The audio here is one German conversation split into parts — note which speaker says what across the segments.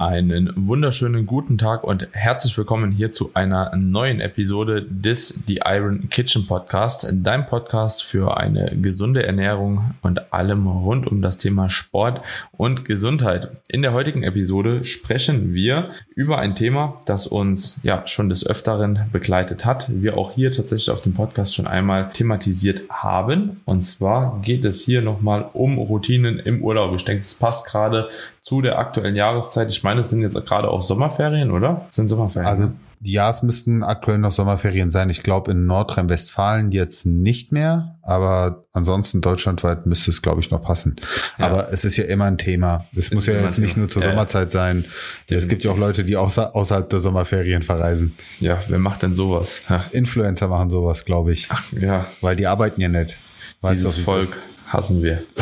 Speaker 1: Einen wunderschönen guten Tag und herzlich willkommen hier zu einer neuen Episode des The Iron Kitchen Podcast, dein Podcast für eine gesunde Ernährung und allem rund um das Thema Sport und Gesundheit. In der heutigen Episode sprechen wir über ein Thema, das uns ja schon des Öfteren begleitet hat, wir auch hier tatsächlich auf dem Podcast schon einmal thematisiert haben. Und zwar geht es hier nochmal um Routinen im Urlaub. Ich denke, das passt gerade zu der aktuellen Jahreszeit. Ich meine, es sind jetzt gerade auch Sommerferien, oder? Es sind Sommerferien.
Speaker 2: Also ja, es müssten aktuell noch Sommerferien sein. Ich glaube in Nordrhein-Westfalen jetzt nicht mehr, aber ansonsten deutschlandweit müsste es, glaube ich, noch passen. Ja. Aber es ist ja immer ein Thema. Es, es muss ja jetzt nicht nur zur ja, Sommerzeit sein. Ja, es gibt ja auch Leute, die außer, außerhalb der Sommerferien verreisen.
Speaker 1: Ja, wer macht denn sowas?
Speaker 2: Influencer machen sowas, glaube ich.
Speaker 1: Ach, ja.
Speaker 2: Weil die arbeiten ja nicht.
Speaker 1: Weißt Dieses Volk hassen wir.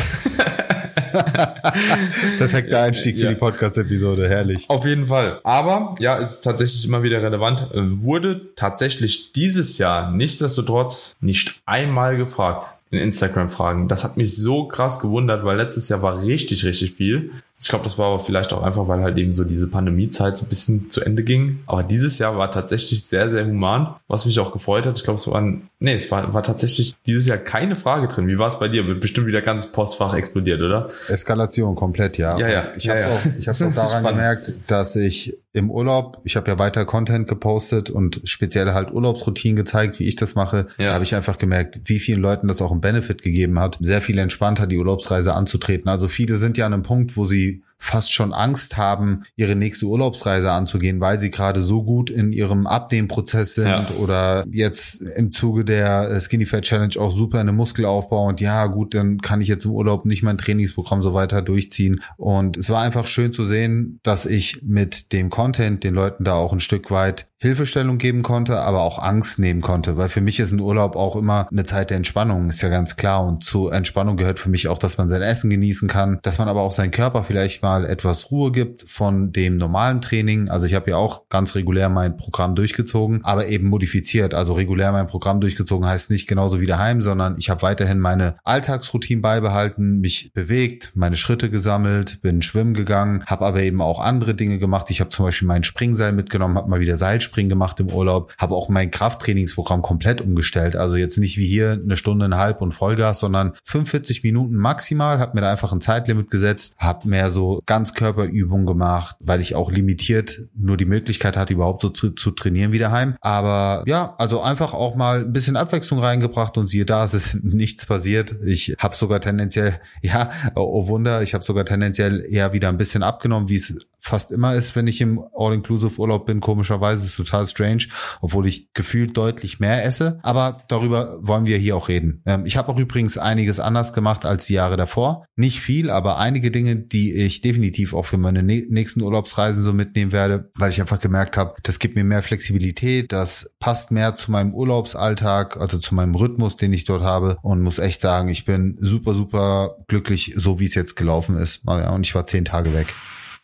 Speaker 2: Perfekter Einstieg für ja. die Podcast-Episode, herrlich.
Speaker 1: Auf jeden Fall. Aber ja, ist tatsächlich immer wieder relevant. Äh, wurde tatsächlich dieses Jahr nichtsdestotrotz nicht einmal gefragt in Instagram-Fragen. Das hat mich so krass gewundert, weil letztes Jahr war richtig, richtig viel. Ich glaube, das war aber vielleicht auch einfach, weil halt eben so diese Pandemiezeit so ein bisschen zu Ende ging. Aber dieses Jahr war tatsächlich sehr, sehr human, was mich auch gefreut hat. Ich glaube, es war, nee, es war, war tatsächlich dieses Jahr keine Frage drin. Wie war es bei dir? Bestimmt wieder ganz Postfach explodiert, oder?
Speaker 2: Eskalation komplett, ja.
Speaker 1: Ja, ja.
Speaker 2: ich
Speaker 1: ja,
Speaker 2: habe
Speaker 1: ja.
Speaker 2: auch, ich hab's auch daran gemerkt, dass ich im Urlaub, ich habe ja weiter Content gepostet und speziell halt Urlaubsroutinen gezeigt, wie ich das mache. Ja. Da habe ich einfach gemerkt, wie vielen Leuten das auch einen Benefit gegeben hat, sehr viel entspannter die Urlaubsreise anzutreten. Also viele sind ja an einem Punkt, wo sie fast schon Angst haben, ihre nächste Urlaubsreise anzugehen, weil sie gerade so gut in ihrem Abnehmprozess sind ja. oder jetzt im Zuge der Skinny Fat Challenge auch super eine Muskelaufbau und ja gut, dann kann ich jetzt im Urlaub nicht mein Trainingsprogramm so weiter durchziehen und es war einfach schön zu sehen, dass ich mit dem Content den Leuten da auch ein Stück weit Hilfestellung geben konnte, aber auch Angst nehmen konnte, weil für mich ist ein Urlaub auch immer eine Zeit der Entspannung, ist ja ganz klar. Und zu Entspannung gehört für mich auch, dass man sein Essen genießen kann, dass man aber auch seinen Körper vielleicht mal etwas Ruhe gibt von dem normalen Training. Also ich habe ja auch ganz regulär mein Programm durchgezogen, aber eben modifiziert. Also regulär mein Programm durchgezogen heißt nicht genauso wie daheim, sondern ich habe weiterhin meine Alltagsroutine beibehalten, mich bewegt, meine Schritte gesammelt, bin schwimmen gegangen, habe aber eben auch andere Dinge gemacht. Ich habe zum Beispiel mein Springseil mitgenommen, habe mal wieder Seil Seilspringen gemacht im Urlaub, habe auch mein Krafttrainingsprogramm komplett umgestellt. Also jetzt nicht wie hier eine Stunde, eine halb und Vollgas, sondern 45 Minuten maximal, habe mir da einfach ein Zeitlimit gesetzt, habe mehr so Ganzkörperübungen gemacht, weil ich auch limitiert nur die Möglichkeit hatte, überhaupt so zu, zu trainieren wie daheim. Aber ja, also einfach auch mal ein bisschen Abwechslung reingebracht und siehe da, es ist nichts passiert. Ich habe sogar tendenziell, ja, oh Wunder, ich habe sogar tendenziell eher wieder ein bisschen abgenommen, wie es fast immer ist, wenn ich im All-Inclusive-Urlaub bin. Komischerweise ist total strange, obwohl ich gefühlt deutlich mehr esse. Aber darüber wollen wir hier auch reden. Ähm, ich habe auch übrigens einiges anders gemacht als die Jahre davor. Nicht viel, aber einige Dinge, die ich definitiv auch für meine nächsten Urlaubsreisen so mitnehmen werde, weil ich einfach gemerkt habe, das gibt mir mehr Flexibilität, das passt mehr zu meinem Urlaubsalltag, also zu meinem Rhythmus, den ich dort habe und muss echt sagen, ich bin super, super glücklich, so wie es jetzt gelaufen ist. Und ich war zehn Tage weg.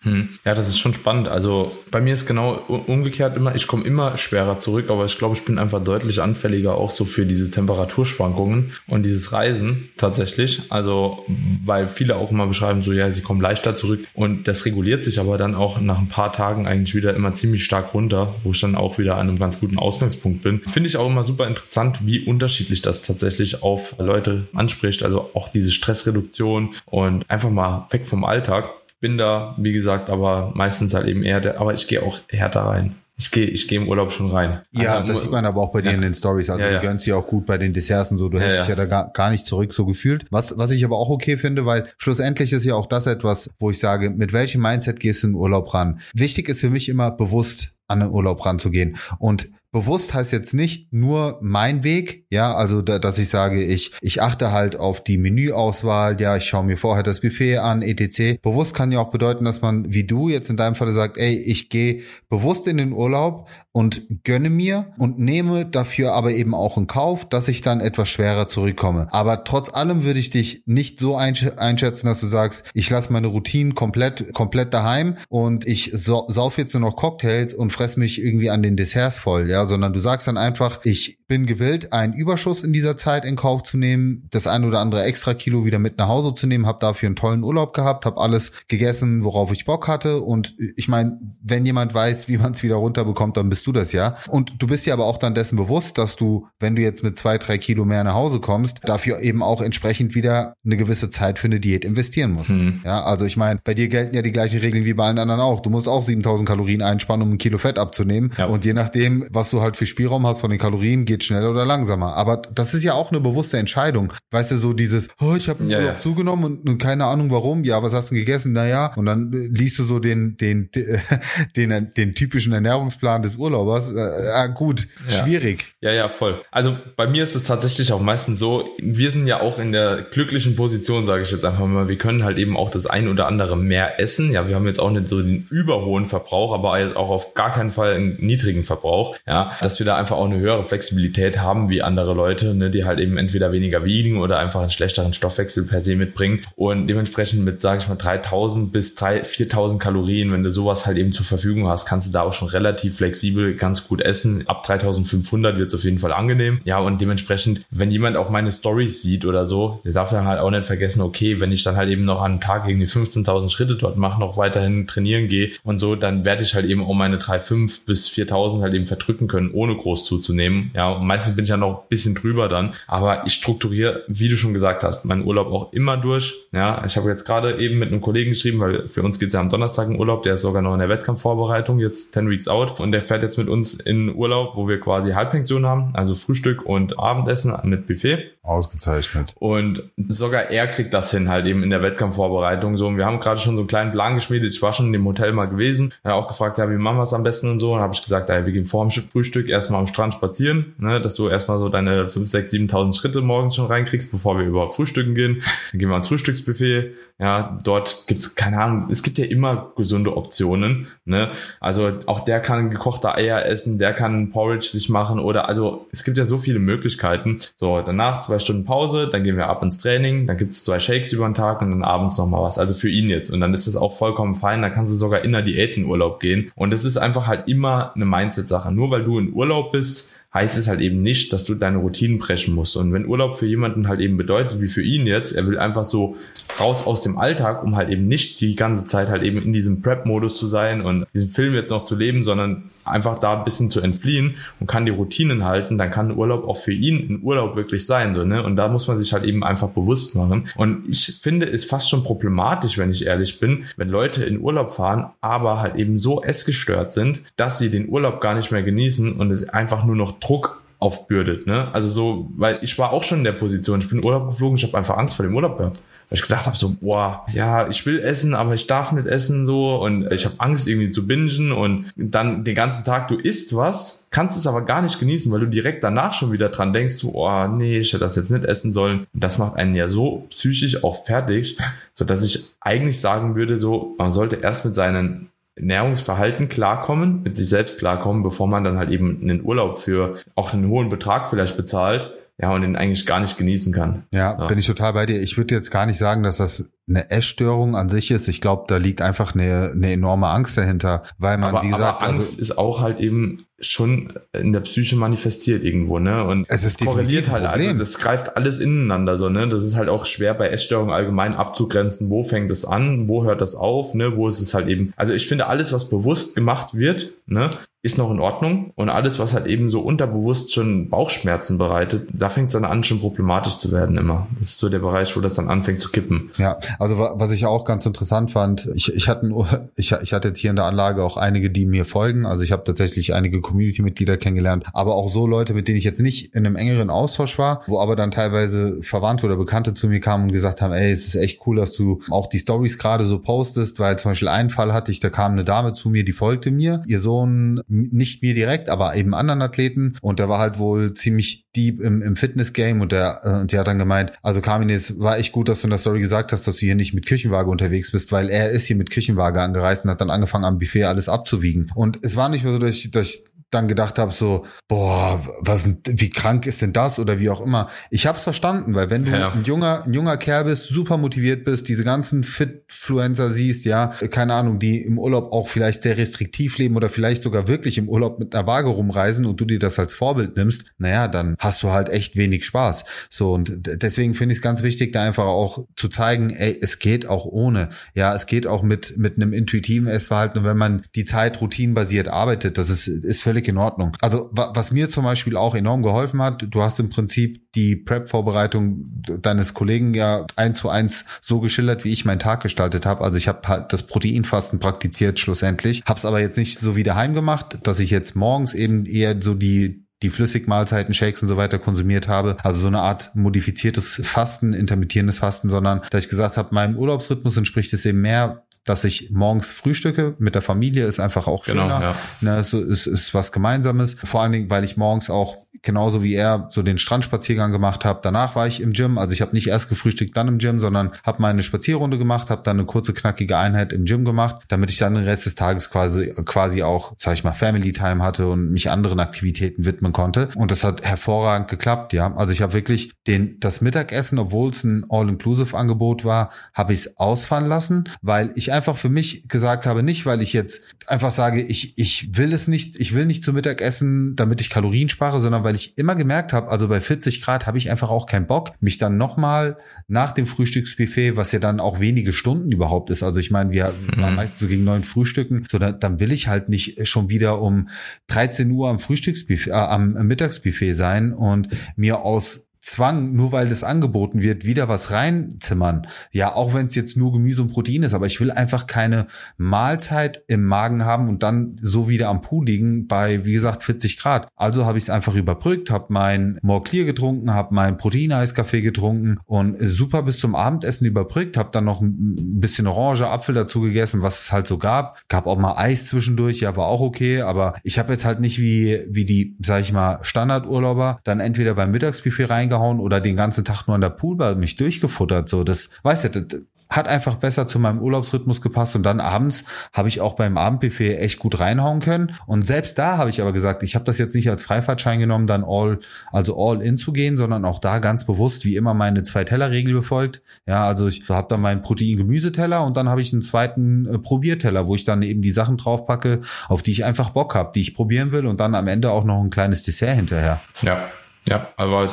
Speaker 1: Hm. Ja, das ist schon spannend. Also bei mir ist genau umgekehrt immer, ich komme immer schwerer zurück, aber ich glaube, ich bin einfach deutlich anfälliger auch so für diese Temperaturschwankungen und dieses Reisen tatsächlich. Also, weil viele auch immer beschreiben, so ja, sie kommen leichter zurück und das reguliert sich aber dann auch nach ein paar Tagen eigentlich wieder immer ziemlich stark runter, wo ich dann auch wieder an einem ganz guten Ausgangspunkt bin. Finde ich auch immer super interessant, wie unterschiedlich das tatsächlich auf Leute anspricht. Also auch diese Stressreduktion und einfach mal weg vom Alltag bin da, wie gesagt, aber meistens halt eben eher der, aber ich gehe auch härter rein. Ich gehe ich gehe im Urlaub schon rein.
Speaker 2: Ja, also, das sieht man aber auch bei dir ja. in den Stories. Also ja, ja. du gönnst dir auch gut bei den Desserts und so. Du hältst dich ja da gar, gar nicht zurück, so gefühlt. Was, was ich aber auch okay finde, weil schlussendlich ist ja auch das etwas, wo ich sage, mit welchem Mindset gehst du in den Urlaub ran? Wichtig ist für mich immer bewusst an den Urlaub ranzugehen. Und Bewusst heißt jetzt nicht nur mein Weg, ja, also da, dass ich sage, ich, ich achte halt auf die Menüauswahl, ja, ich schaue mir vorher das Buffet an, etc. Bewusst kann ja auch bedeuten, dass man, wie du jetzt in deinem Fall sagt, ey, ich gehe bewusst in den Urlaub und gönne mir und nehme dafür aber eben auch in Kauf, dass ich dann etwas schwerer zurückkomme. Aber trotz allem würde ich dich nicht so einschätzen, dass du sagst, ich lasse meine Routinen komplett, komplett daheim und ich sauf jetzt nur noch Cocktails und fress mich irgendwie an den Desserts voll, ja, sondern du sagst dann einfach, ich bin gewillt, ein Überschuss in dieser Zeit in Kauf zu nehmen, das ein oder andere extra Kilo wieder mit nach Hause zu nehmen, habe dafür einen tollen Urlaub gehabt, habe alles gegessen, worauf ich Bock hatte und ich meine, wenn jemand weiß, wie man es wieder runterbekommt, dann bist du das ja. Und du bist dir aber auch dann dessen bewusst, dass du, wenn du jetzt mit zwei, drei Kilo mehr nach Hause kommst, dafür eben auch entsprechend wieder eine gewisse Zeit für eine Diät investieren musst. Mhm. Ja, also ich meine, bei dir gelten ja die gleichen Regeln wie bei allen anderen auch. Du musst auch 7000 Kalorien einspannen, um ein Kilo Fett abzunehmen. Ja. Und je nachdem, was du halt für Spielraum hast von den Kalorien, geht schneller oder langsamer. Aber das ist ja auch eine bewusste Entscheidung. Weißt du, so dieses, oh, ich habe ja, ja. zugenommen und, und, keine Ahnung warum. Ja, was hast du gegessen? Naja. Und dann äh, liest du so den, den, den, den, typischen Ernährungsplan des Urlaubers. Äh, ah, gut, ja. schwierig.
Speaker 1: Ja, ja, voll. Also bei mir ist es tatsächlich auch meistens so, wir sind ja auch in der glücklichen Position, sage ich jetzt einfach mal, wir können halt eben auch das ein oder andere mehr essen. Ja, wir haben jetzt auch nicht so den überhohen Verbrauch, aber jetzt auch auf gar keinen Fall einen niedrigen Verbrauch. Ja, dass wir da einfach auch eine höhere Flexibilität haben wie andere Leute, ne, die halt eben entweder weniger wiegen oder einfach einen schlechteren Stoffwechsel per se mitbringen und dementsprechend mit, sage ich mal, 3000 bis 3, 4000 Kalorien, wenn du sowas halt eben zur Verfügung hast, kannst du da auch schon relativ flexibel ganz gut essen. Ab 3500 wird es auf jeden Fall angenehm. Ja, und dementsprechend, wenn jemand auch meine Stories sieht oder so, der darf dann halt auch nicht vergessen, okay, wenn ich dann halt eben noch an einem Tag irgendwie 15.000 Schritte dort mache, noch weiterhin trainieren gehe und so, dann werde ich halt eben auch meine 3,5 bis 4.000 halt eben verdrücken können, ohne groß zuzunehmen. Ja, und meistens bin ich ja noch ein bisschen drüber dann, aber ich strukturiere, wie du schon gesagt hast, meinen Urlaub auch immer durch. Ja, ich habe jetzt gerade eben mit einem Kollegen geschrieben, weil für uns geht's ja am Donnerstag in Urlaub, der ist sogar noch in der Wettkampfvorbereitung, jetzt 10 Weeks out und der fährt jetzt mit uns in Urlaub, wo wir quasi Halbpension haben, also Frühstück und Abendessen mit Buffet.
Speaker 2: Ausgezeichnet.
Speaker 1: Und sogar er kriegt das hin, halt eben in der Wettkampfvorbereitung. So, und wir haben gerade schon so einen kleinen Plan geschmiedet. Ich war schon in dem Hotel mal gewesen. Er hat auch gefragt, ja, wie machen wir es am besten und so. Und habe ich gesagt, ja, wir gehen vor dem Frühstück erstmal am Strand spazieren, ne, dass du erstmal so deine 5, 6, 7.000 Schritte morgens schon reinkriegst, bevor wir überhaupt frühstücken gehen. Dann gehen wir ans Frühstücksbuffet. Ja, dort gibt's keine Ahnung, es gibt ja immer gesunde Optionen. Ne? Also auch der kann gekochte Eier essen, der kann Porridge sich machen oder also es gibt ja so viele Möglichkeiten. So, danach zwei Stunden Pause, dann gehen wir ab ins Training, dann gibt's zwei Shakes über den Tag und dann abends nochmal was. Also für ihn jetzt. Und dann ist es auch vollkommen fein, dann kannst du sogar in der Diät in Urlaub gehen. Und es ist einfach halt immer eine Mindset-Sache. Nur weil du in Urlaub bist, heißt es halt eben nicht, dass du deine Routinen brechen musst. Und wenn Urlaub für jemanden halt eben bedeutet, wie für ihn jetzt, er will einfach so raus aus dem Alltag, um halt eben nicht die ganze Zeit halt eben in diesem Prep-Modus zu sein und diesen Film jetzt noch zu leben, sondern einfach da ein bisschen zu entfliehen und kann die Routinen halten, dann kann Urlaub auch für ihn ein Urlaub wirklich sein. So, ne? Und da muss man sich halt eben einfach bewusst machen. Und ich finde es fast schon problematisch, wenn ich ehrlich bin, wenn Leute in Urlaub fahren, aber halt eben so essgestört sind, dass sie den Urlaub gar nicht mehr genießen und es einfach nur noch Druck aufbürdet. Ne? Also so, weil ich war auch schon in der Position, ich bin in Urlaub geflogen, ich habe einfach Angst vor dem Urlaub gehabt weil ich gedacht habe so, boah, ja, ich will essen, aber ich darf nicht essen so und ich habe Angst irgendwie zu bingen und dann den ganzen Tag du isst was, kannst es aber gar nicht genießen, weil du direkt danach schon wieder dran denkst, so, oh nee, ich hätte das jetzt nicht essen sollen. Und das macht einen ja so psychisch auch fertig, so dass ich eigentlich sagen würde, so, man sollte erst mit seinen Ernährungsverhalten klarkommen, mit sich selbst klarkommen, bevor man dann halt eben einen Urlaub für auch einen hohen Betrag vielleicht bezahlt ja, und den eigentlich gar nicht genießen kann.
Speaker 2: Ja, so. bin ich total bei dir. Ich würde jetzt gar nicht sagen, dass das eine Essstörung an sich ist. Ich glaube, da liegt einfach eine, eine enorme Angst dahinter, weil man,
Speaker 1: aber,
Speaker 2: wie gesagt,
Speaker 1: aber Angst also, ist auch halt eben schon in der Psyche manifestiert irgendwo, ne? Und
Speaker 2: es ist
Speaker 1: korreliert halt, also das greift alles ineinander so, ne? Das ist halt auch schwer bei Essstörungen allgemein abzugrenzen, wo fängt es an, wo hört das auf, ne? Wo ist es halt eben. Also ich finde alles, was bewusst gemacht wird, ne, ist noch in Ordnung. Und alles, was halt eben so unterbewusst schon Bauchschmerzen bereitet, da fängt es dann an, schon problematisch zu werden immer. Das ist so der Bereich, wo das dann anfängt zu kippen.
Speaker 2: Ja, also was ich auch ganz interessant fand, ich, ich, hatte, ich, ich hatte jetzt hier in der Anlage auch einige, die mir folgen. Also ich habe tatsächlich einige Community-Mitglieder kennengelernt, aber auch so Leute, mit denen ich jetzt nicht in einem engeren Austausch war, wo aber dann teilweise Verwandte oder Bekannte zu mir kamen und gesagt haben, ey, es ist echt cool, dass du auch die Stories gerade so postest, weil zum Beispiel einen Fall hatte ich, da kam eine Dame zu mir, die folgte mir. Ihr Sohn nicht mir direkt, aber eben anderen Athleten und der war halt wohl ziemlich deep im, im Fitness-Game und der, äh, und sie hat dann gemeint, also Carmen, es war echt gut, dass du in der Story gesagt hast, dass du hier nicht mit Küchenwaage unterwegs bist, weil er ist hier mit Küchenwaage angereist und hat dann angefangen am Buffet alles abzuwiegen. Und es war nicht mehr so, dass ich, dass ich dann gedacht habe, so, boah, was, wie krank ist denn das oder wie auch immer. Ich habe es verstanden, weil wenn du ja. ein junger, ein junger Kerl bist, super motiviert bist, diese ganzen Fitfluencer siehst, ja, keine Ahnung, die im Urlaub auch vielleicht sehr restriktiv leben oder vielleicht sogar wirklich im Urlaub mit einer Waage rumreisen und du dir das als Vorbild nimmst, naja, dann hast du halt echt wenig Spaß. So, und deswegen finde ich es ganz wichtig, da einfach auch zu zeigen, ey, es geht auch ohne. Ja, es geht auch mit, mit einem intuitiven Essverhalten und wenn man die Zeit routinenbasiert arbeitet, das ist, ist völlig in Ordnung. Also was mir zum Beispiel auch enorm geholfen hat, du hast im Prinzip die Prep-Vorbereitung deines Kollegen ja eins zu eins so geschildert, wie ich meinen Tag gestaltet habe. Also ich habe halt das Proteinfasten praktiziert schlussendlich, habe es aber jetzt nicht so wie daheim gemacht, dass ich jetzt morgens eben eher so die die Flüssigmahlzeiten, Shakes und so weiter konsumiert habe. Also so eine Art modifiziertes Fasten, intermittierendes Fasten, sondern da ich gesagt habe, meinem Urlaubsrhythmus entspricht es eben mehr dass ich morgens frühstücke mit der Familie, ist einfach auch genau, schöner. Genau, ja. ne, ist, ist, ist was Gemeinsames. Vor allen Dingen, weil ich morgens auch genauso wie er so den Strandspaziergang gemacht habe. Danach war ich im Gym, also ich habe nicht erst gefrühstückt, dann im Gym, sondern habe meine Spazierrunde gemacht, habe dann eine kurze knackige Einheit im Gym gemacht, damit ich dann den Rest des Tages quasi quasi auch, sag ich mal, Family Time hatte und mich anderen Aktivitäten widmen konnte. Und das hat hervorragend geklappt, ja. Also ich habe wirklich den das Mittagessen, obwohl es ein All-Inclusive-Angebot war, habe ich es ausfallen lassen, weil ich einfach für mich gesagt habe, nicht weil ich jetzt einfach sage, ich ich will es nicht, ich will nicht zu Mittag essen, damit ich Kalorien spare, sondern weil ich immer gemerkt habe, also bei 40 Grad habe ich einfach auch keinen Bock, mich dann nochmal nach dem Frühstücksbuffet, was ja dann auch wenige Stunden überhaupt ist, also ich meine, wir mhm. waren meistens so gegen neun Frühstücken, so dann, dann will ich halt nicht schon wieder um 13 Uhr am Frühstücksbuffet, äh, am Mittagsbuffet sein und mir aus Zwang, nur weil das angeboten wird, wieder was reinzimmern. Ja, auch wenn es jetzt nur Gemüse und Protein ist, aber ich will einfach keine Mahlzeit im Magen haben und dann so wieder am Pool liegen bei, wie gesagt, 40 Grad. Also habe ich es einfach überbrückt, habe mein More Clear getrunken, habe mein Proteineiskaffee getrunken und super bis zum Abendessen überbrückt, habe dann noch ein bisschen Orange, Apfel dazu gegessen, was es halt so gab. Gab auch mal Eis zwischendurch, ja, war auch okay, aber ich habe jetzt halt nicht wie, wie die, sag ich mal, Standardurlauber dann entweder beim Mittagsbuffet reingegangen reingehauen oder den ganzen Tag nur an der Poolbar mich durchgefuttert. So, das, weißt du, das, hat einfach besser zu meinem Urlaubsrhythmus gepasst und dann abends habe ich auch beim Abendbuffet echt gut reinhauen können und selbst da habe ich aber gesagt, ich habe das jetzt nicht als Freifahrtschein genommen, dann all also all in zu gehen, sondern auch da ganz bewusst wie immer meine zwei Teller Regel befolgt. Ja, also ich habe dann meinen Protein Gemüseteller und dann habe ich einen zweiten äh, Probierteller, wo ich dann eben die Sachen draufpacke, auf die ich einfach Bock habe, die ich probieren will und dann am Ende auch noch ein kleines Dessert hinterher.
Speaker 1: Ja. Ja, aber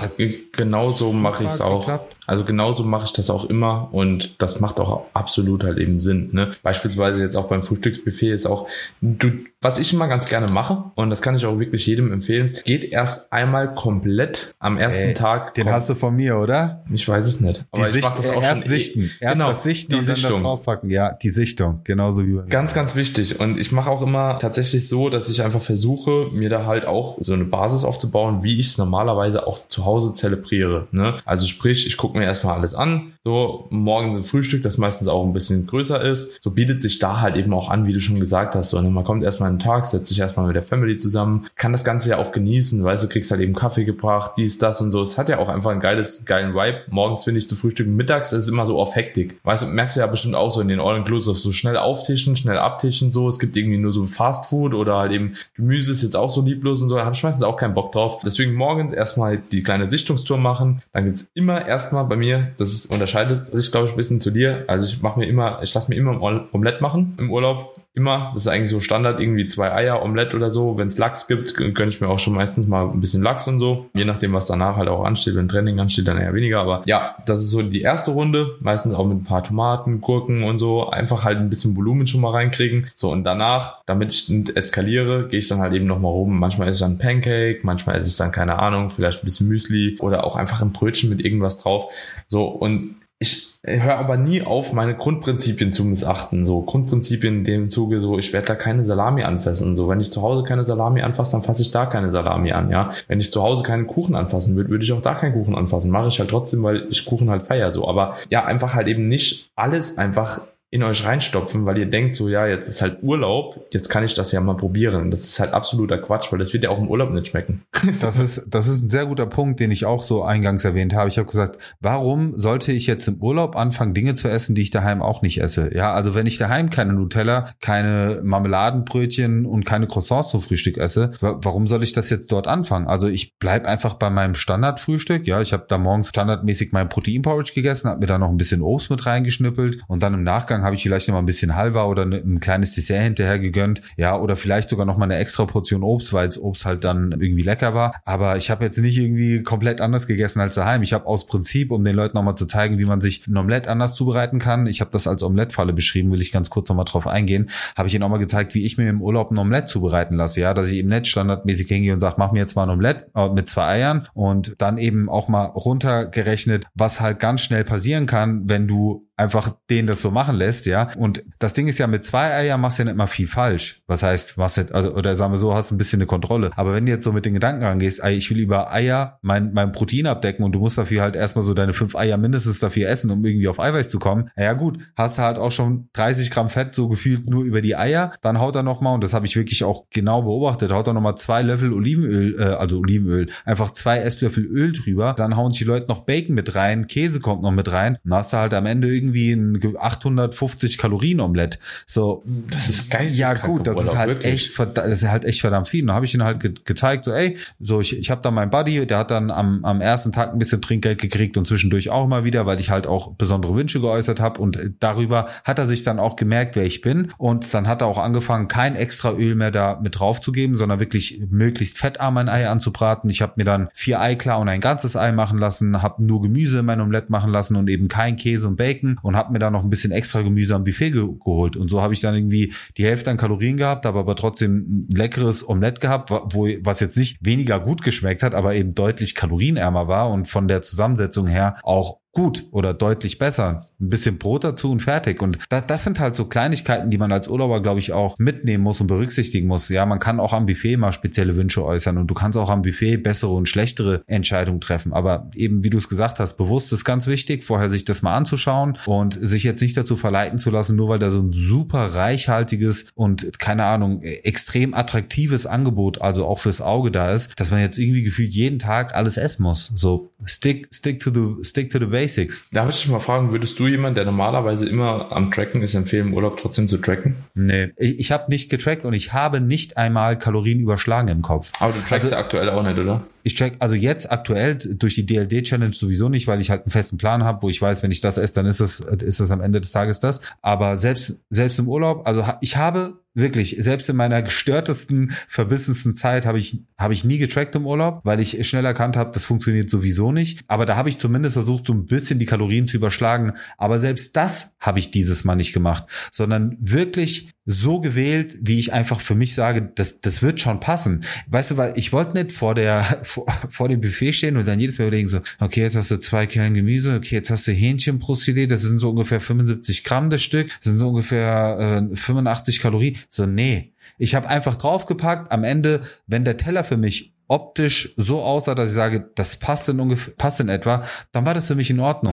Speaker 1: genauso mache ich es auch. Geklappt. Also genauso mache ich das auch immer und das macht auch absolut halt eben Sinn. Ne? Beispielsweise jetzt auch beim Frühstücksbuffet ist auch, du, was ich immer ganz gerne mache und das kann ich auch wirklich jedem empfehlen, geht erst einmal komplett am ersten Ey, Tag.
Speaker 2: Den hast du von mir, oder?
Speaker 1: Ich weiß es nicht.
Speaker 2: Aber die ich mache das auch erst schon. Sichten. Erst genau, das Sichten die und Sichtung. dann das draufpacken. Ja, die Sichtung. Genauso wie bei
Speaker 1: mir. Ganz, ganz wichtig. Und ich mache auch immer tatsächlich so, dass ich einfach versuche, mir da halt auch so eine Basis aufzubauen, wie ich es normalerweise auch zu Hause zelebriere. Ne? Also sprich, ich gucke mir erstmal alles an. So, morgens ein Frühstück, das meistens auch ein bisschen größer ist. So bietet sich da halt eben auch an, wie du schon gesagt hast. So, ne? man kommt erstmal einen Tag, setzt sich erstmal mit der Family zusammen, kann das Ganze ja auch genießen, weißt du, kriegst halt eben Kaffee gebracht, dies, das und so. Es hat ja auch einfach ein geiles, geilen Vibe. Morgens finde ich zu frühstücken, mittags ist es immer so auf Hektik. Weißt du, merkst du ja bestimmt auch so in den All-Inclusive, so schnell auftischen, schnell abtischen, so. Es gibt irgendwie nur so Fast Food oder halt eben Gemüse ist jetzt auch so lieblos und so. Da habe ich meistens auch keinen Bock drauf. Deswegen morgens erstmal die kleine Sichtungstour machen. Dann gibt's immer erstmal bei mir, das unterscheidet sich, glaube ich, ein bisschen zu dir. Also ich mache mir immer, ich lasse mir immer ein Omelett machen im Urlaub. Immer. Das ist eigentlich so Standard, irgendwie zwei Eier, Omelett oder so. Wenn es Lachs gibt, gönne ich mir auch schon meistens mal ein bisschen Lachs und so. Je nachdem, was danach halt auch ansteht. Wenn Training ansteht, dann eher weniger. Aber ja, das ist so die erste Runde. Meistens auch mit ein paar Tomaten, Gurken und so. Einfach halt ein bisschen Volumen schon mal reinkriegen. So, und danach, damit ich eskaliere, gehe ich dann halt eben nochmal rum. Manchmal esse ich dann Pancake, manchmal esse ich dann, keine Ahnung, vielleicht ein bisschen Müsli oder auch einfach ein Brötchen mit irgendwas drauf. So, und ich höre aber nie auf, meine Grundprinzipien zu missachten. So Grundprinzipien in dem Zuge, so ich werde da keine Salami anfassen. So wenn ich zu Hause keine Salami anfasse, dann fasse ich da keine Salami an. Ja, wenn ich zu Hause keinen Kuchen anfassen würde, würde ich auch da keinen Kuchen anfassen. Mache ich halt trotzdem, weil ich Kuchen halt feier. So, aber ja, einfach halt eben nicht alles einfach in euch reinstopfen, weil ihr denkt so, ja, jetzt ist halt Urlaub, jetzt kann ich das ja mal probieren. Das ist halt absoluter Quatsch, weil das wird ja auch im Urlaub nicht schmecken.
Speaker 2: Das ist, das ist ein sehr guter Punkt, den ich auch so eingangs erwähnt habe. Ich habe gesagt, warum sollte ich jetzt im Urlaub anfangen, Dinge zu essen, die ich daheim auch nicht esse? Ja, also wenn ich daheim keine Nutella, keine Marmeladenbrötchen und keine Croissants zum Frühstück esse, warum soll ich das jetzt dort anfangen? Also ich bleib einfach bei meinem Standardfrühstück. Ja, ich habe da morgens standardmäßig mein Proteinporridge gegessen, habe mir da noch ein bisschen Obst mit reingeschnippelt und dann im Nachgang habe ich vielleicht noch mal ein bisschen Halva oder ne, ein kleines Dessert hinterher gegönnt. Ja, oder vielleicht sogar noch mal eine extra Portion Obst, weil Obst halt dann irgendwie lecker war. Aber ich habe jetzt nicht irgendwie komplett anders gegessen als daheim. Ich habe aus Prinzip, um den Leuten noch mal zu zeigen, wie man sich ein Omelett anders zubereiten kann. Ich habe das als Omelettfalle beschrieben, will ich ganz kurz noch mal drauf eingehen. Habe ich ihnen auch mal gezeigt, wie ich mir im Urlaub ein Omelett zubereiten lasse. Ja, dass ich im Netz standardmäßig hingehe und sage, mach mir jetzt mal ein Omelett äh, mit zwei Eiern und dann eben auch mal runtergerechnet, was halt ganz schnell passieren kann, wenn du einfach den das so machen lässt, ja. Und das Ding ist ja, mit zwei Eiern machst du ja nicht mal viel falsch. Was heißt, was nicht, also, oder sagen wir so, hast ein bisschen eine Kontrolle. Aber wenn du jetzt so mit den Gedanken rangehst, ich will über Eier mein, mein Protein abdecken und du musst dafür halt erstmal so deine fünf Eier mindestens dafür essen, um irgendwie auf Eiweiß zu kommen. Ja gut, hast du halt auch schon 30 Gramm Fett so gefühlt nur über die Eier. Dann haut er nochmal, und das habe ich wirklich auch genau beobachtet, haut er nochmal zwei Löffel Olivenöl, äh, also Olivenöl, einfach zwei Esslöffel Öl drüber. Dann hauen sich die Leute noch Bacon mit rein, Käse kommt noch mit rein. Dann hast du halt am Ende irgendwie irgendwie ein 850 Kalorien Omelett. So,
Speaker 1: das ist geil.
Speaker 2: Ja gut, das ist halt wirklich. echt, das ist halt echt verdammt viel. Da habe ich ihn halt ge gezeigt, so ey, so ich, ich habe da meinen Buddy, der hat dann am, am ersten Tag ein bisschen Trinkgeld gekriegt und zwischendurch auch mal wieder, weil ich halt auch besondere Wünsche geäußert habe und darüber hat er sich dann auch gemerkt, wer ich bin und dann hat er auch angefangen, kein extra Öl mehr da mit drauf zu geben, sondern wirklich möglichst fettarm ein Ei anzubraten. Ich habe mir dann vier Ei klar und ein ganzes Ei machen lassen, habe nur Gemüse in mein Omelett machen lassen und eben kein Käse und Bacon und habe mir dann noch ein bisschen extra Gemüse am Buffet ge geholt. Und so habe ich dann irgendwie die Hälfte an Kalorien gehabt, aber, aber trotzdem ein leckeres Omelett gehabt, wo, was jetzt nicht weniger gut geschmeckt hat, aber eben deutlich kalorienärmer war und von der Zusammensetzung her auch gut oder deutlich besser. Ein bisschen Brot dazu und fertig. Und das, das sind halt so Kleinigkeiten, die man als Urlauber, glaube ich, auch mitnehmen muss und berücksichtigen muss. Ja, man kann auch am Buffet mal spezielle Wünsche äußern und du kannst auch am Buffet bessere und schlechtere Entscheidungen treffen. Aber eben, wie du es gesagt hast, bewusst ist ganz wichtig, vorher sich das mal anzuschauen und sich jetzt nicht dazu verleiten zu lassen, nur weil da so ein super reichhaltiges und keine Ahnung, extrem attraktives Angebot, also auch fürs Auge da ist, dass man jetzt irgendwie gefühlt jeden Tag alles essen muss. So stick, stick to the, stick to the Basics.
Speaker 1: Darf ich dich mal fragen, würdest du jemand, der normalerweise immer am Tracken ist, empfehlen, im Urlaub trotzdem zu tracken?
Speaker 2: Nee, ich, ich habe nicht getrackt und ich habe nicht einmal Kalorien überschlagen im Kopf.
Speaker 1: Aber du trackst also, ja aktuell auch nicht, oder?
Speaker 2: Ich track also jetzt aktuell durch die DLD Challenge sowieso nicht, weil ich halt einen festen Plan habe, wo ich weiß, wenn ich das esse, dann ist es ist es am Ende des Tages das. Aber selbst selbst im Urlaub, also ich habe Wirklich, selbst in meiner gestörtesten, verbissensten Zeit habe ich, habe ich nie getrackt im Urlaub, weil ich schnell erkannt habe, das funktioniert sowieso nicht. Aber da habe ich zumindest versucht, so ein bisschen die Kalorien zu überschlagen. Aber selbst das habe ich dieses Mal nicht gemacht, sondern wirklich so gewählt, wie ich einfach für mich sage, das, das wird schon passen. Weißt du, weil ich wollte nicht vor der, vor, vor dem Buffet stehen und dann jedes Mal überlegen so, okay, jetzt hast du zwei Kerne Gemüse, okay, jetzt hast du Hähnchen das sind so ungefähr 75 Gramm das Stück, das sind so ungefähr äh, 85 Kalorien. So, nee. Ich habe einfach draufgepackt, am Ende, wenn der Teller für mich optisch so aussah, dass ich sage, das passt in ungefähr, passt in etwa, dann war das für mich in Ordnung.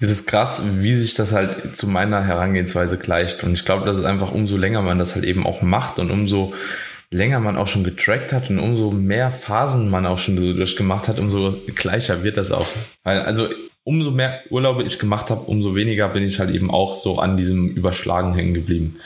Speaker 1: Es ist krass, wie sich das halt zu meiner Herangehensweise gleicht. Und ich glaube, dass es einfach umso länger man das halt eben auch macht und umso länger man auch schon getrackt hat und umso mehr Phasen man auch schon durchgemacht hat, umso gleicher wird das auch. Also umso mehr Urlaube ich gemacht habe, umso weniger bin ich halt eben auch so an diesem Überschlagen hängen geblieben.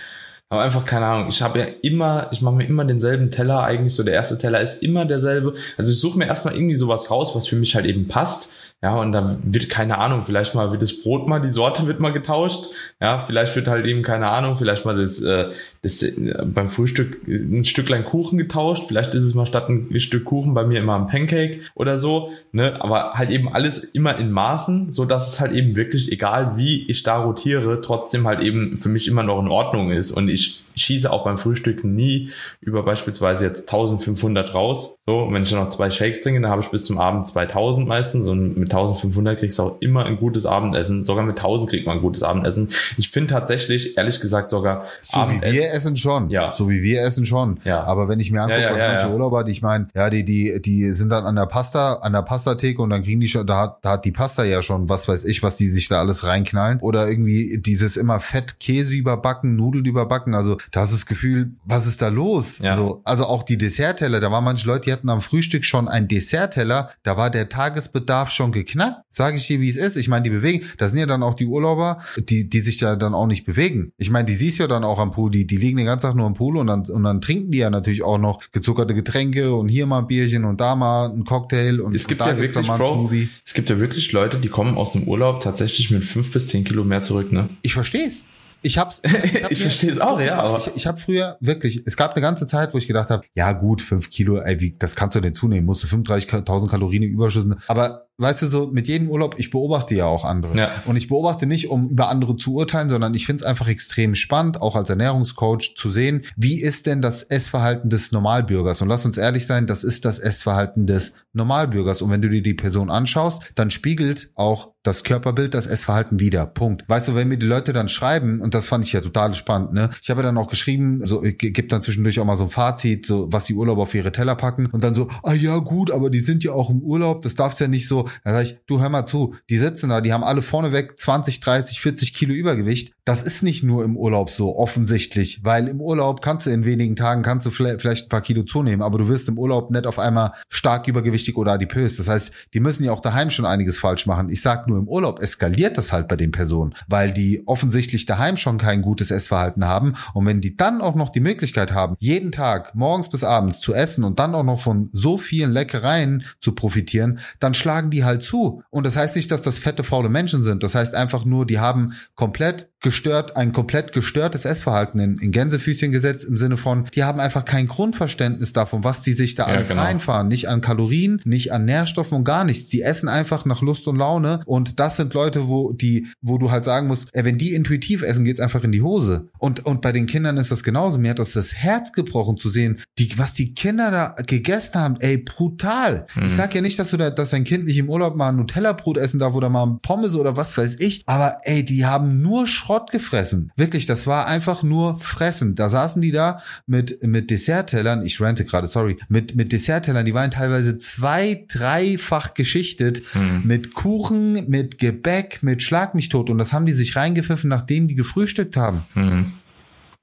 Speaker 1: Aber einfach keine Ahnung. Ich habe ja immer, ich mache mir immer denselben Teller eigentlich. So der erste Teller ist immer derselbe. Also ich suche mir erstmal irgendwie sowas raus, was für mich halt eben passt. Ja, und da wird, keine Ahnung, vielleicht mal wird das Brot mal, die Sorte wird mal getauscht. Ja, vielleicht wird halt eben, keine Ahnung, vielleicht mal das, äh, das äh, beim Frühstück ein Stücklein Kuchen getauscht. Vielleicht ist es mal statt ein Stück Kuchen bei mir immer ein Pancake oder so. Ne? Aber halt eben alles immer in Maßen, so dass es halt eben wirklich, egal wie ich da rotiere, trotzdem halt eben für mich immer noch in Ordnung ist. Und ich schieße auch beim Frühstück nie über beispielsweise jetzt 1500 raus. So, wenn ich noch zwei Shakes trinke, dann habe ich bis zum Abend 2000 meistens und mit 1500 kriegst du auch immer ein gutes Abendessen. Sogar mit 1000 kriegt man ein gutes Abendessen. Ich finde tatsächlich, ehrlich gesagt, sogar
Speaker 2: so Abendessen. wie wir essen schon. Ja. So wie wir essen schon. Ja. Aber wenn ich mir angucke, ja, ja, was ja, manche. Urlauber, die ich meine, ja, die, die, die sind dann an der Pasta, an der Pastatheke und dann kriegen die schon, da hat, da hat die Pasta ja schon, was weiß ich, was die sich da alles reinknallen. Oder irgendwie dieses immer Fett Käse überbacken, Nudeln überbacken. Also da hast du das Gefühl, was ist da los? Ja. Also, also auch die Dessertteller, da waren manche Leute, die hatten am Frühstück schon einen Dessertteller, da war der Tagesbedarf schon geknackt. Sage ich dir, wie es ist. Ich meine, die bewegen, das sind ja dann auch die Urlauber, die, die sich ja dann auch nicht bewegen. Ich meine, die siehst du ja dann auch am Pool, die, die liegen den ganzen Tag nur am Pool und dann, und dann trinken die ja natürlich auch noch gezuckerte Getränke und hier mal ein Bierchen und da mal ein Cocktail und
Speaker 1: es gibt da ja wirklich, Bro, es gibt ja wirklich Leute, die kommen aus dem Urlaub tatsächlich mit fünf bis zehn Kilo mehr zurück, ne?
Speaker 2: Ich versteh's. Ich hab's.
Speaker 1: Ich, hab ich verstehe es auch, ja.
Speaker 2: Aber ich, ich habe früher wirklich, es gab eine ganze Zeit, wo ich gedacht habe, ja gut, fünf Kilo, ey, wie, das kannst du denn zunehmen, musst du 35.000 Kalorien überschüssen. Aber weißt du, so mit jedem Urlaub, ich beobachte ja auch andere. Ja. Und ich beobachte nicht, um über andere zu urteilen, sondern ich finde es einfach extrem spannend, auch als Ernährungscoach zu sehen, wie ist denn das Essverhalten des Normalbürgers? Und lass uns ehrlich sein, das ist das Essverhalten des Normalbürgers. Und wenn du dir die Person anschaust, dann spiegelt auch das Körperbild das Essverhalten wieder. Punkt. Weißt du, wenn mir die Leute dann schreiben, und das fand ich ja total spannend, ne? Ich habe ja dann auch geschrieben, so, ich gebe dann zwischendurch auch mal so ein Fazit, so, was die Urlauber auf ihre Teller packen. Und dann so, ah ja, gut, aber die sind ja auch im Urlaub, das darfst ja nicht so, dann sag ich, du hör mal zu, die sitzen da, die haben alle vorneweg 20, 30, 40 Kilo Übergewicht. Das ist nicht nur im Urlaub so offensichtlich, weil im Urlaub kannst du in wenigen Tagen kannst du vielleicht ein paar Kilo zunehmen, aber du wirst im Urlaub nicht auf einmal stark übergewichtig oder adipös. Das heißt, die müssen ja auch daheim schon einiges falsch machen. Ich sag nur im Urlaub eskaliert das halt bei den Personen, weil die offensichtlich daheim schon kein gutes Essverhalten haben und wenn die dann auch noch die Möglichkeit haben, jeden Tag morgens bis abends zu essen und dann auch noch von so vielen Leckereien zu profitieren, dann schlagen die halt zu und das heißt nicht, dass das fette, faule Menschen sind. Das heißt einfach nur, die haben komplett gestört, ein komplett gestörtes Essverhalten in, in Gänsefüßchen gesetzt im Sinne von, die haben einfach kein Grundverständnis davon, was die sich da alles genau. reinfahren. Nicht an Kalorien, nicht an Nährstoffen und gar nichts. Die essen einfach nach Lust und Laune. Und das sind Leute, wo die, wo du halt sagen musst, ey, wenn die intuitiv essen, geht's einfach in die Hose. Und, und bei den Kindern ist das genauso. Mir hat das das Herz gebrochen zu sehen, die, was die Kinder da gegessen haben, ey, brutal. Mhm. Ich sag ja nicht, dass du da, dass dein Kind nicht im Urlaub mal Nutella-Brot essen darf oder mal Pommes oder was weiß ich. Aber ey, die haben nur Schrott gefressen. Wirklich, das war einfach nur fressen. Da saßen die da mit, mit Desserttellern, ich rante gerade, sorry, mit, mit Desserttellern, die waren teilweise zwei, dreifach geschichtet, hm. mit Kuchen, mit Gebäck, mit Schlag mich tot. Und das haben die sich reingepfiffen, nachdem die gefrühstückt haben. Hm.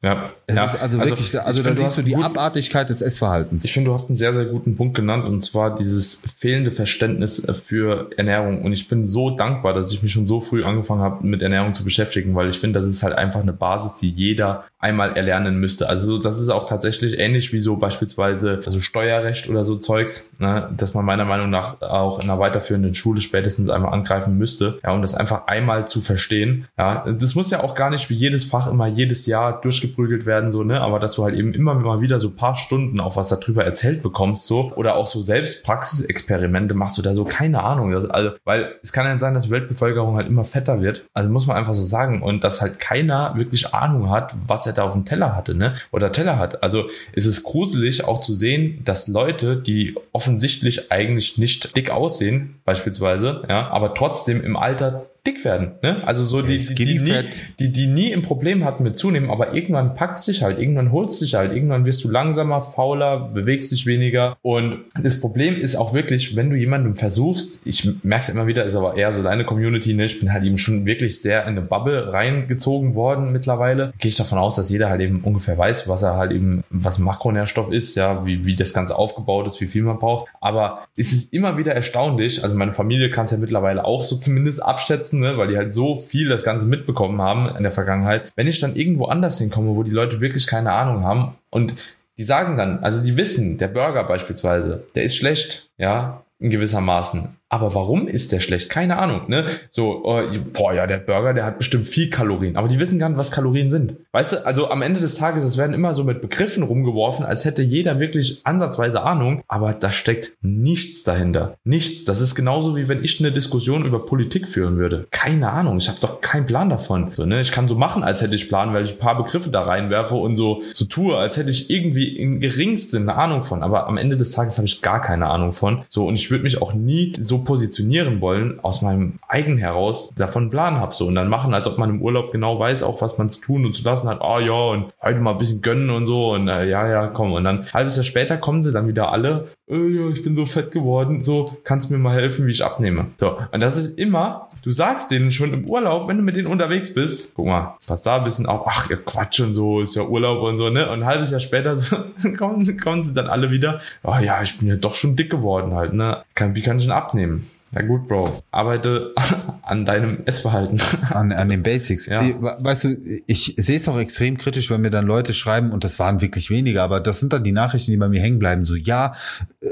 Speaker 2: Ja. Es ja. ist also, also wirklich, also, da siehst du die gut, Abartigkeit des Essverhaltens.
Speaker 1: Ich finde, du hast einen sehr, sehr guten Punkt genannt und zwar dieses fehlende Verständnis äh, für Ernährung. Und ich bin so dankbar, dass ich mich schon so früh angefangen habe, mit Ernährung zu beschäftigen, weil ich finde, das ist halt einfach eine Basis, die jeder einmal erlernen müsste. Also das ist auch tatsächlich ähnlich wie so beispielsweise also Steuerrecht oder so Zeugs, ne, dass man meiner Meinung nach auch in einer weiterführenden Schule spätestens einmal angreifen müsste, ja, um das einfach einmal zu verstehen. Ja, das muss ja auch gar nicht wie jedes Fach immer jedes Jahr durchgeführt durchgeprügelt werden, so, ne? Aber dass du halt eben immer mal wieder so paar Stunden auch was darüber erzählt bekommst, so, oder auch so selbst Praxisexperimente machst du da so, keine Ahnung. Das, also, weil es kann ja sein, dass Weltbevölkerung halt immer fetter wird. Also muss man einfach so sagen. Und dass halt keiner wirklich Ahnung hat, was er da auf dem Teller hatte, ne? Oder Teller hat. Also ist es gruselig auch zu sehen, dass Leute, die offensichtlich eigentlich nicht dick aussehen, beispielsweise, ja, aber trotzdem im Alter dick werden. Ne? Also so die, die, die, nie, die, die nie ein Problem hatten mit zunehmen, aber irgendwann packt dich halt, irgendwann holst dich halt, irgendwann wirst du langsamer, fauler, bewegst dich weniger. Und das Problem ist auch wirklich, wenn du jemandem versuchst, ich merke es immer wieder, ist aber eher so deine Community, ne? ich bin halt eben schon wirklich sehr in eine Bubble reingezogen worden mittlerweile. Gehe ich davon aus, dass jeder halt eben ungefähr weiß, was er halt eben, was Makronährstoff ist, ja, wie, wie das Ganze aufgebaut ist, wie viel man braucht. Aber es ist immer wieder erstaunlich, also meine Familie kann es ja mittlerweile auch so zumindest abschätzen, nutzen, ne, weil die halt so viel das Ganze mitbekommen haben in der Vergangenheit. Wenn ich dann irgendwo anders hinkomme, wo die Leute wirklich keine Ahnung haben und die sagen dann, also die wissen, der Burger beispielsweise, der ist schlecht, ja, in gewissermaßen. Aber warum ist der schlecht? Keine Ahnung, ne? So, äh, boah, ja, der Burger, der hat bestimmt viel Kalorien. Aber die wissen gar nicht, was Kalorien sind. Weißt du, also am Ende des Tages, es werden immer so mit Begriffen rumgeworfen, als hätte jeder wirklich ansatzweise Ahnung. Aber da steckt nichts dahinter. Nichts. Das ist genauso wie wenn ich eine Diskussion über Politik führen würde. Keine Ahnung. Ich habe doch keinen Plan davon. So, ne? Ich kann so machen, als hätte ich Plan, weil ich ein paar Begriffe da reinwerfe und so, so tue, als hätte ich irgendwie im geringsten eine Ahnung von. Aber am Ende des Tages habe ich gar keine Ahnung von. So, und ich würde mich auch nie so positionieren wollen, aus meinem eigen heraus davon Plan habe. So und dann machen, als ob man im Urlaub genau weiß, auch was man zu tun und zu lassen hat. Ah oh, ja, und heute mal ein bisschen gönnen und so. Und äh, ja, ja, komm. Und dann halbes Jahr später kommen sie dann wieder alle. Äh, ja, ich bin so fett geworden. So, kannst mir mal helfen, wie ich abnehme. So. Und das ist immer, du sagst denen schon im Urlaub, wenn du mit denen unterwegs bist, guck mal, pass da ein bisschen auf, ach, ihr Quatsch und so, ist ja Urlaub und so, ne? Und ein halbes Jahr später so, kommen, kommen sie dann alle wieder. Oh ja, ich bin ja doch schon dick geworden halt, ne? Kann, wie kann ich denn abnehmen? Ja gut, Bro. Arbeite an deinem Essverhalten.
Speaker 2: An, an den Basics. Ja. Weißt du, ich sehe es auch extrem kritisch, wenn mir dann Leute schreiben, und das waren wirklich wenige, aber das sind dann die Nachrichten, die bei mir hängen bleiben. So, ja,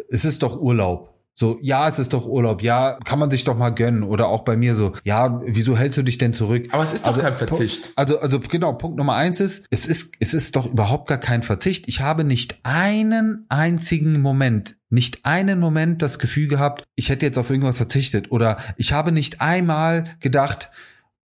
Speaker 2: es ist doch Urlaub. So, ja, es ist doch Urlaub, ja, kann man sich doch mal gönnen. Oder auch bei mir so, ja, wieso hältst du dich denn zurück?
Speaker 1: Aber es ist doch also, kein Verzicht.
Speaker 2: Also, also genau, Punkt Nummer eins ist, es ist, es ist doch überhaupt gar kein Verzicht. Ich habe nicht einen einzigen Moment, nicht einen Moment das Gefühl gehabt, ich hätte jetzt auf irgendwas verzichtet. Oder ich habe nicht einmal gedacht,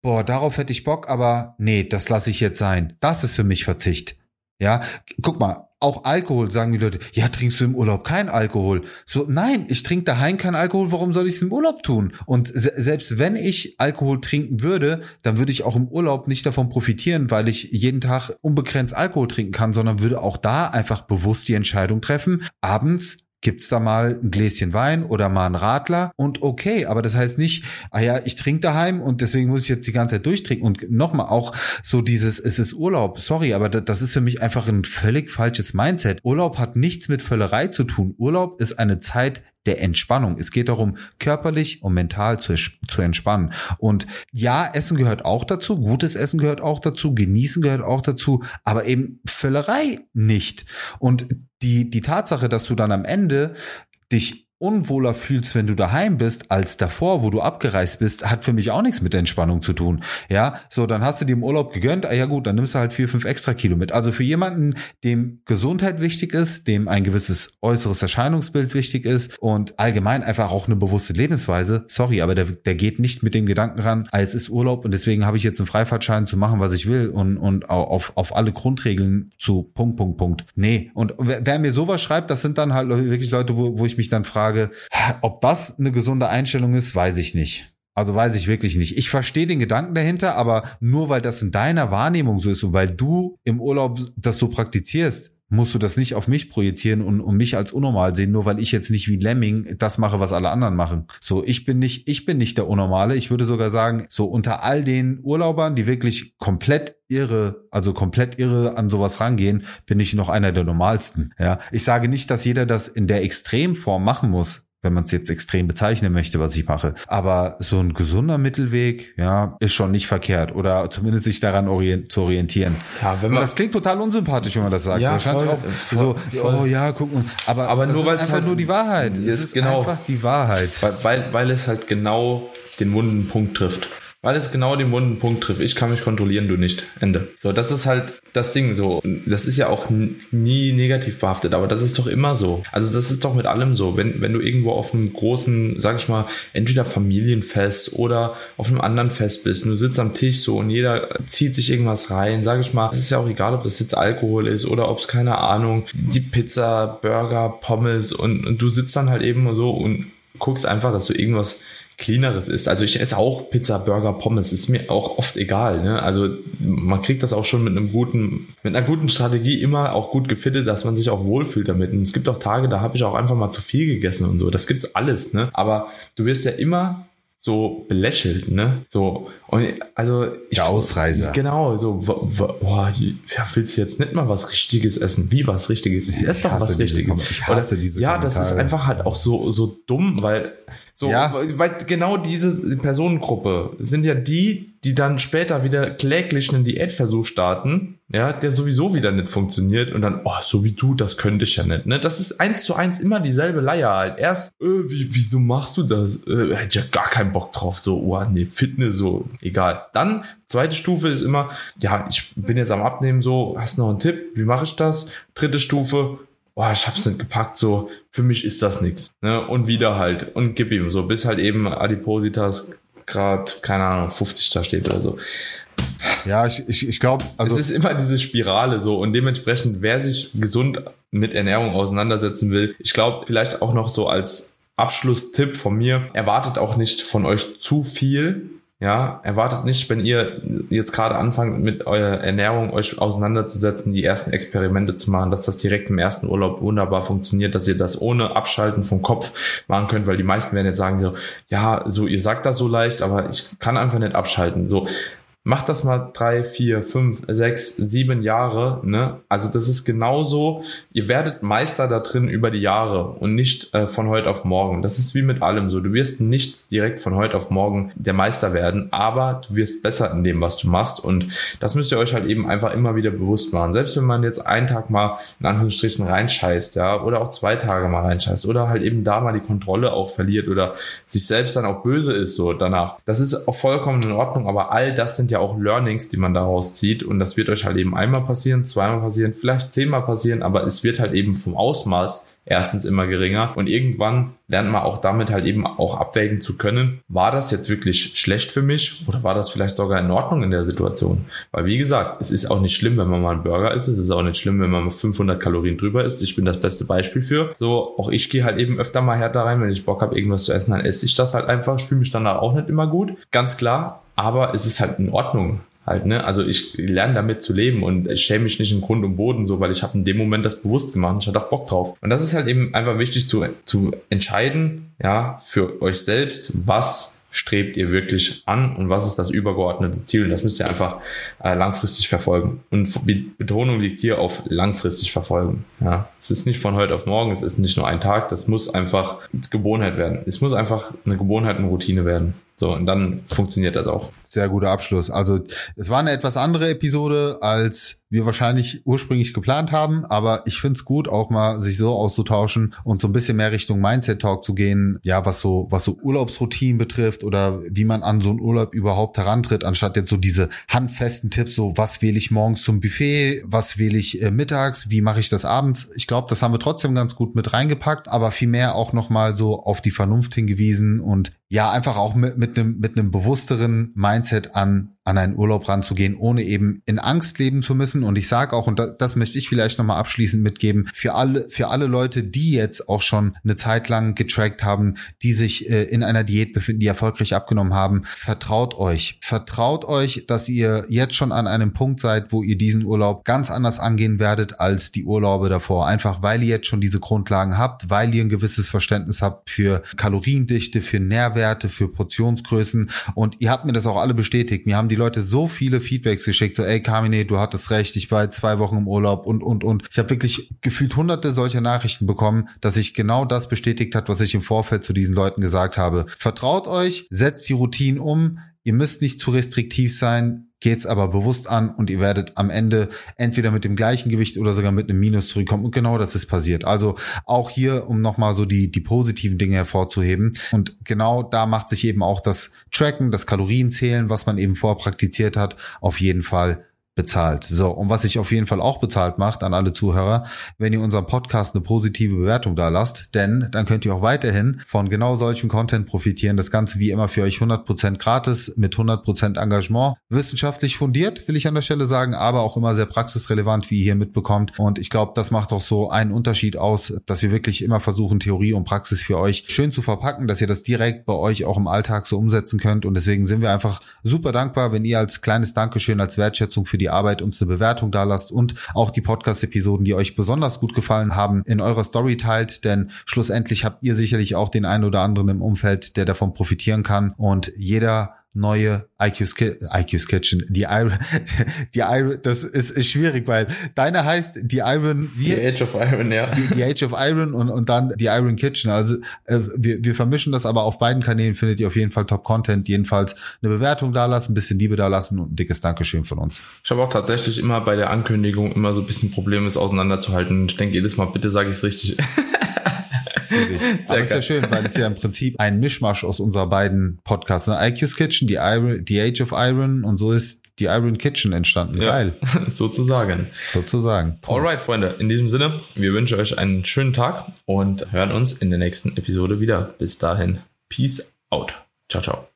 Speaker 2: boah, darauf hätte ich Bock, aber nee, das lasse ich jetzt sein. Das ist für mich Verzicht. Ja, guck mal, auch Alkohol sagen die Leute, ja, trinkst du im Urlaub kein Alkohol? So, nein, ich trinke daheim kein Alkohol, warum soll ich es im Urlaub tun? Und se selbst wenn ich Alkohol trinken würde, dann würde ich auch im Urlaub nicht davon profitieren, weil ich jeden Tag unbegrenzt Alkohol trinken kann, sondern würde auch da einfach bewusst die Entscheidung treffen, abends gibt's da mal ein Gläschen Wein oder mal ein Radler und okay, aber das heißt nicht, ah ja, ich trinke daheim und deswegen muss ich jetzt die ganze Zeit durchtrinken und nochmal auch so dieses, es ist Urlaub, sorry, aber das ist für mich einfach ein völlig falsches Mindset. Urlaub hat nichts mit Völlerei zu tun. Urlaub ist eine Zeit der Entspannung. Es geht darum, körperlich und mental zu, zu entspannen. Und ja, Essen gehört auch dazu, gutes Essen gehört auch dazu, genießen gehört auch dazu, aber eben Völlerei nicht. Und die, die Tatsache, dass du dann am Ende dich unwohler fühlst, wenn du daheim bist, als davor, wo du abgereist bist, hat für mich auch nichts mit Entspannung zu tun. Ja, so, dann hast du dir im Urlaub gegönnt, ah ja gut, dann nimmst du halt vier, fünf extra Kilo mit. Also für jemanden, dem Gesundheit wichtig ist, dem ein gewisses äußeres Erscheinungsbild wichtig ist und allgemein einfach auch eine bewusste Lebensweise, sorry, aber der, der geht nicht mit dem Gedanken ran, ah, es ist Urlaub und deswegen habe ich jetzt einen Freifahrtschein zu machen, was ich will und, und auf, auf alle Grundregeln zu Punkt, Punkt, Punkt. Nee, und wer, wer mir sowas schreibt, das sind dann halt wirklich Leute, wo, wo ich mich dann frage, Frage, ob das eine gesunde Einstellung ist, weiß ich nicht. Also weiß ich wirklich nicht. Ich verstehe den Gedanken dahinter, aber nur weil das in deiner Wahrnehmung so ist und weil du im Urlaub das so praktizierst, musst du das nicht auf mich projizieren und, und mich als unnormal sehen, nur weil ich jetzt nicht wie Lemming das mache, was alle anderen machen. So, ich bin nicht, ich bin nicht der Unnormale. Ich würde sogar sagen, so unter all den Urlaubern, die wirklich komplett irre, also komplett irre an sowas rangehen, bin ich noch einer der normalsten. Ja, ich sage nicht, dass jeder das in der Extremform machen muss wenn man es jetzt extrem bezeichnen möchte, was ich mache. Aber so ein gesunder Mittelweg, ja, ist schon nicht verkehrt oder zumindest sich daran orient zu orientieren. Ja, wenn man das klingt total unsympathisch, wenn man das sagt. Ja, Wahrscheinlich voll, auch voll, so, voll. oh ja, guck mal. Aber,
Speaker 1: aber nur weil es
Speaker 2: einfach
Speaker 1: halt
Speaker 2: nur die Wahrheit.
Speaker 1: Ist, es ist genau, einfach
Speaker 2: die Wahrheit.
Speaker 1: Weil, weil, weil es halt genau den wunden Punkt trifft weil es genau den wunden Punkt trifft. Ich kann mich kontrollieren, du nicht. Ende. So, das ist halt das Ding so. Das ist ja auch nie negativ behaftet, aber das ist doch immer so. Also das ist doch mit allem so. Wenn, wenn du irgendwo auf einem großen, sag ich mal, entweder Familienfest oder auf einem anderen Fest bist und du sitzt am Tisch so und jeder zieht sich irgendwas rein, sag ich mal, es ist ja auch egal, ob das jetzt Alkohol ist oder ob es keine Ahnung, die Pizza, Burger, Pommes und, und du sitzt dann halt eben so und guckst einfach, dass du irgendwas cleaneres isst. Also ich esse auch Pizza, Burger, Pommes, ist mir auch oft egal. Ne? Also man kriegt das auch schon mit einem guten, mit einer guten Strategie immer auch gut gefittet, dass man sich auch wohlfühlt damit. Und es gibt auch Tage, da habe ich auch einfach mal zu viel gegessen und so. Das gibt alles, ne? Aber du wirst ja immer so belächelt, ne? So und also
Speaker 2: ich Der Ausreiser.
Speaker 1: Genau, so boah, ja, willst du jetzt nicht mal was richtiges essen? Wie was richtiges? Das ist doch was richtiges.
Speaker 2: Ich hasse diese
Speaker 1: Ja, das ist einfach halt auch so so dumm, weil so ja. weil genau diese Personengruppe sind ja die, die dann später wieder kläglich einen Diätversuch starten, ja, der sowieso wieder nicht funktioniert und dann, oh, so wie du, das könnte ich ja nicht, ne? Das ist eins zu eins immer dieselbe Leier halt. Erst, äh, wie, wieso machst du das? Äh, hätte ja gar keinen Bock drauf, so, oh, nee, Fitness, so, egal. Dann, zweite Stufe ist immer, ja, ich bin jetzt am Abnehmen, so, hast noch einen Tipp? Wie mache ich das? Dritte Stufe, boah, ich hab's nicht gepackt, so, für mich ist das nichts. Ne? Und wieder halt. Und gib ihm so, bis halt eben Adipositas Grad, keine Ahnung, 50 da steht oder so.
Speaker 2: Ja, ich, ich, ich glaube,
Speaker 1: also. Es ist immer diese Spirale so und dementsprechend, wer sich gesund mit Ernährung auseinandersetzen will, ich glaube, vielleicht auch noch so als Abschlusstipp von mir, erwartet auch nicht von euch zu viel, ja, erwartet nicht, wenn ihr jetzt gerade anfangt mit eurer Ernährung euch auseinanderzusetzen, die ersten Experimente zu machen, dass das direkt im ersten Urlaub wunderbar funktioniert, dass ihr das ohne Abschalten vom Kopf machen könnt, weil die meisten werden jetzt sagen so, ja, so ihr sagt das so leicht, aber ich kann einfach nicht abschalten. So, Macht das mal drei, vier, fünf, sechs, sieben Jahre. Ne? Also das ist genauso. Ihr werdet Meister da drin über die Jahre und nicht äh, von heute auf morgen. Das ist wie mit allem so. Du wirst nicht direkt von heute auf morgen der Meister werden, aber du wirst besser in dem, was du machst. Und das müsst ihr euch halt eben einfach immer wieder bewusst machen. Selbst wenn man jetzt einen Tag mal in Anführungsstrichen reinscheißt, ja, oder auch zwei Tage mal reinscheißt oder halt eben da mal die Kontrolle auch verliert oder sich selbst dann auch böse ist so danach. Das ist auch vollkommen in Ordnung, aber all das sind ja ja auch Learnings, die man daraus zieht. Und das wird euch halt eben einmal passieren, zweimal passieren, vielleicht zehnmal passieren, aber es wird halt eben vom Ausmaß erstens immer geringer und irgendwann lernt man auch damit halt eben auch abwägen zu können, war das jetzt wirklich schlecht für mich oder war das vielleicht sogar in Ordnung in der Situation? Weil wie gesagt, es ist auch nicht schlimm, wenn man mal einen Burger isst, es ist auch nicht schlimm, wenn man 500 Kalorien drüber isst. Ich bin das beste Beispiel für. So, auch ich gehe halt eben öfter mal härter rein, wenn ich Bock habe, irgendwas zu essen, dann esse ich das halt einfach. Ich fühle mich danach auch nicht immer gut. Ganz klar, aber es ist halt in Ordnung halt, ne? Also ich lerne damit zu leben und ich schäme mich nicht im Grund und Boden so, weil ich habe in dem Moment das bewusst gemacht und ich hatte auch Bock drauf. Und das ist halt eben einfach wichtig zu, zu entscheiden, ja, für euch selbst, was strebt ihr wirklich an und was ist das übergeordnete Ziel? Und das müsst ihr einfach äh, langfristig verfolgen. Und die Betonung liegt hier auf langfristig verfolgen. Ja, es ist nicht von heute auf morgen, es ist nicht nur ein Tag, das muss einfach Gewohnheit werden. Es muss einfach eine Gewohnheit, eine Routine werden. So, und dann funktioniert das auch.
Speaker 2: Sehr guter Abschluss. Also, es war eine etwas andere Episode, als wir wahrscheinlich ursprünglich geplant haben, aber ich find's gut, auch mal sich so auszutauschen und so ein bisschen mehr Richtung Mindset Talk zu gehen, ja, was so, was so Urlaubsroutinen betrifft oder wie man an so einen Urlaub überhaupt herantritt, anstatt jetzt so diese handfesten Tipps, so was wähle ich morgens zum Buffet, was wähle ich äh, mittags, wie mache ich das abends. Ich glaube, das haben wir trotzdem ganz gut mit reingepackt, aber vielmehr auch nochmal so auf die Vernunft hingewiesen und ja, einfach auch mit, mit einem, mit einem bewussteren Mindset an an einen Urlaub ranzugehen, ohne eben in Angst leben zu müssen. Und ich sage auch, und das, möchte ich vielleicht nochmal abschließend mitgeben, für alle, für alle Leute, die jetzt auch schon eine Zeit lang getrackt haben, die sich äh, in einer Diät befinden, die erfolgreich abgenommen haben, vertraut euch. Vertraut euch, dass ihr jetzt schon an einem Punkt seid, wo ihr diesen Urlaub ganz anders angehen werdet als die Urlaube davor. Einfach weil ihr jetzt schon diese Grundlagen habt, weil ihr ein gewisses Verständnis habt für Kaloriendichte, für Nährwerte, für Portionsgrößen. Und ihr habt mir das auch alle bestätigt. Mir haben die die Leute so viele Feedbacks geschickt, so ey Carmine, du hattest recht, ich war zwei Wochen im Urlaub und und und. Ich habe wirklich gefühlt hunderte solcher Nachrichten bekommen, dass sich genau das bestätigt hat, was ich im Vorfeld zu diesen Leuten gesagt habe. Vertraut euch, setzt die Routinen um, Ihr müsst nicht zu restriktiv sein, geht's aber bewusst an und ihr werdet am Ende entweder mit dem gleichen Gewicht oder sogar mit einem Minus zurückkommen. Und genau das ist passiert. Also auch hier, um nochmal so die, die positiven Dinge hervorzuheben. Und genau da macht sich eben auch das Tracken, das Kalorienzählen, was man eben vorher praktiziert hat, auf jeden Fall bezahlt. So, und was sich auf jeden Fall auch bezahlt macht an alle Zuhörer, wenn ihr unserem Podcast eine positive Bewertung da lasst, denn dann könnt ihr auch weiterhin von genau solchem Content profitieren. Das Ganze wie immer für euch 100% gratis mit 100% Engagement. Wissenschaftlich fundiert, will ich an der Stelle sagen, aber auch immer sehr praxisrelevant, wie ihr hier mitbekommt. Und ich glaube, das macht auch so einen Unterschied aus, dass wir wirklich immer versuchen, Theorie und Praxis für euch schön zu verpacken, dass ihr das direkt bei euch auch im Alltag so umsetzen könnt. Und deswegen sind wir einfach super dankbar, wenn ihr als kleines Dankeschön, als Wertschätzung für die die Arbeit, uns eine Bewertung da lasst und auch die Podcast-Episoden, die euch besonders gut gefallen haben, in eurer Story teilt, denn schlussendlich habt ihr sicherlich auch den einen oder anderen im Umfeld, der davon profitieren kann und jeder neue IQ's, IQ's Kitchen, die Iron, die Iron, das ist, ist schwierig, weil deine heißt die Iron?
Speaker 1: Die Age of Iron, ja.
Speaker 2: Die, die Age of Iron und, und dann die Iron Kitchen. Also äh, wir, wir vermischen das, aber auf beiden Kanälen findet ihr auf jeden Fall Top-Content. Jedenfalls eine Bewertung da lassen, ein bisschen Liebe da lassen und ein dickes Dankeschön von uns.
Speaker 1: Ich habe auch tatsächlich immer bei der Ankündigung immer so ein bisschen Probleme, es auseinanderzuhalten. Ich denke jedes Mal, bitte sage ich es richtig.
Speaker 2: Aber ist ja schön, weil es ja im Prinzip ein Mischmasch aus unserer beiden Podcasts. Ne? IQ's Kitchen, die, Iron, die Age of Iron und so ist die Iron Kitchen entstanden. Ja, Geil.
Speaker 1: sozusagen.
Speaker 2: Sozusagen.
Speaker 1: Punkt. Alright, Freunde. In diesem Sinne, wir wünschen euch einen schönen Tag und hören uns in der nächsten Episode wieder. Bis dahin. Peace out. Ciao, ciao.